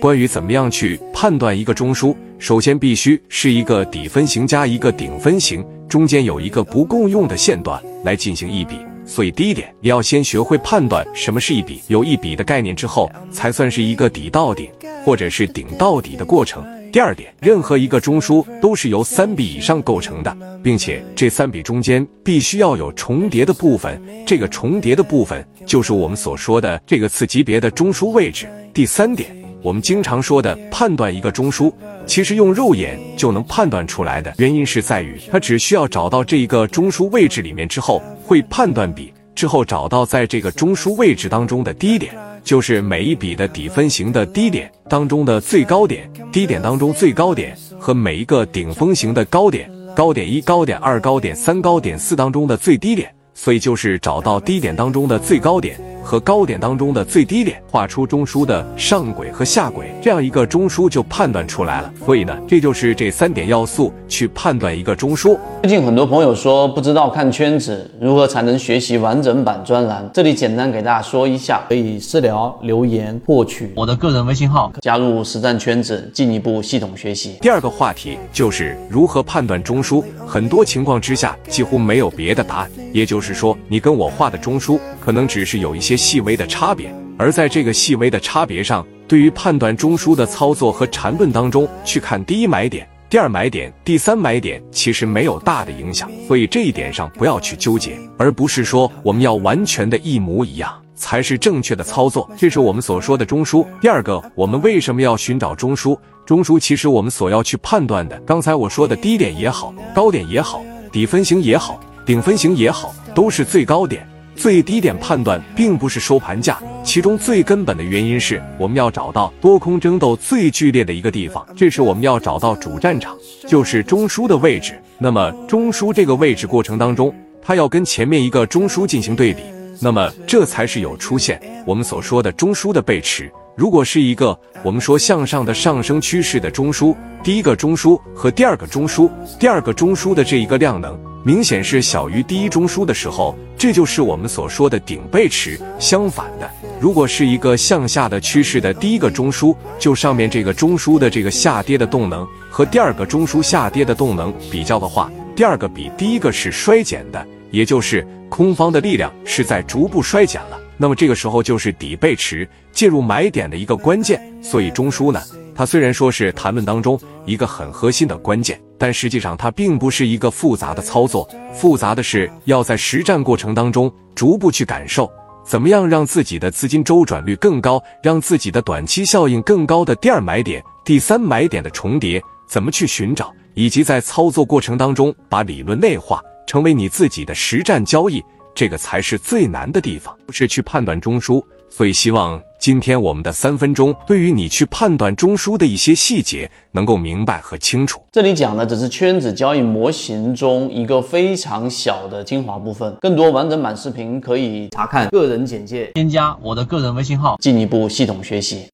关于怎么样去判断一个中枢，首先必须是一个底分型加一个顶分型，中间有一个不共用的线段来进行一笔。所以第一点，你要先学会判断什么是一笔，有一笔的概念之后，才算是一个底到顶或者是顶到底的过程。第二点，任何一个中枢都是由三笔以上构成的，并且这三笔中间必须要有重叠的部分，这个重叠的部分就是我们所说的这个次级别的中枢位置。第三点，我们经常说的判断一个中枢，其实用肉眼就能判断出来的原因是在于，它只需要找到这一个中枢位置里面之后，会判断笔之后找到在这个中枢位置当中的低点，就是每一笔的底分型的低点当中的最高点，低点当中最高点和每一个顶峰型的高点，高点一、高点二、高点三、高点四当中的最低点，所以就是找到低点当中的最高点。和高点当中的最低点，画出中枢的上轨和下轨，这样一个中枢就判断出来了。所以呢，这就是这三点要素去判断一个中枢。最近很多朋友说不知道看圈子如何才能学习完整版专栏，这里简单给大家说一下，可以私聊留言获取我的个人微信号，加入实战圈子，进一步系统学习。第二个话题就是如何判断中枢，很多情况之下几乎没有别的答案，也就是说，你跟我画的中枢可能只是有一些。些细微的差别，而在这个细微的差别上，对于判断中枢的操作和缠论当中去看第一买点、第二买点、第三买点，其实没有大的影响。所以这一点上不要去纠结，而不是说我们要完全的一模一样才是正确的操作。这是我们所说的中枢。第二个，我们为什么要寻找中枢？中枢其实我们所要去判断的，刚才我说的低点也好，高点也好，底分型也好，顶分型也好，都是最高点。最低点判断并不是收盘价，其中最根本的原因是我们要找到多空争斗最剧烈的一个地方，这是我们要找到主战场，就是中枢的位置。那么中枢这个位置过程当中，它要跟前面一个中枢进行对比，那么这才是有出现我们所说的中枢的背驰。如果是一个我们说向上的上升趋势的中枢，第一个中枢和第二个中枢，第二个中枢的这一个量能。明显是小于第一中枢的时候，这就是我们所说的顶背驰。相反的，如果是一个向下的趋势的第一个中枢，就上面这个中枢的这个下跌的动能和第二个中枢下跌的动能比较的话，第二个比第一个是衰减的，也就是空方的力量是在逐步衰减了。那么这个时候就是底背驰介入买点的一个关键。所以中枢呢，它虽然说是谈论当中一个很核心的关键。但实际上，它并不是一个复杂的操作，复杂的是要在实战过程当中逐步去感受，怎么样让自己的资金周转率更高，让自己的短期效应更高的第二买点、第三买点的重叠，怎么去寻找，以及在操作过程当中把理论内化，成为你自己的实战交易，这个才是最难的地方，不是去判断中枢。所以希望。今天我们的三分钟，对于你去判断中枢的一些细节，能够明白和清楚。这里讲的只是圈子交易模型中一个非常小的精华部分，更多完整版视频可以查看个人简介，添加我的个人微信号，进一步系统学习。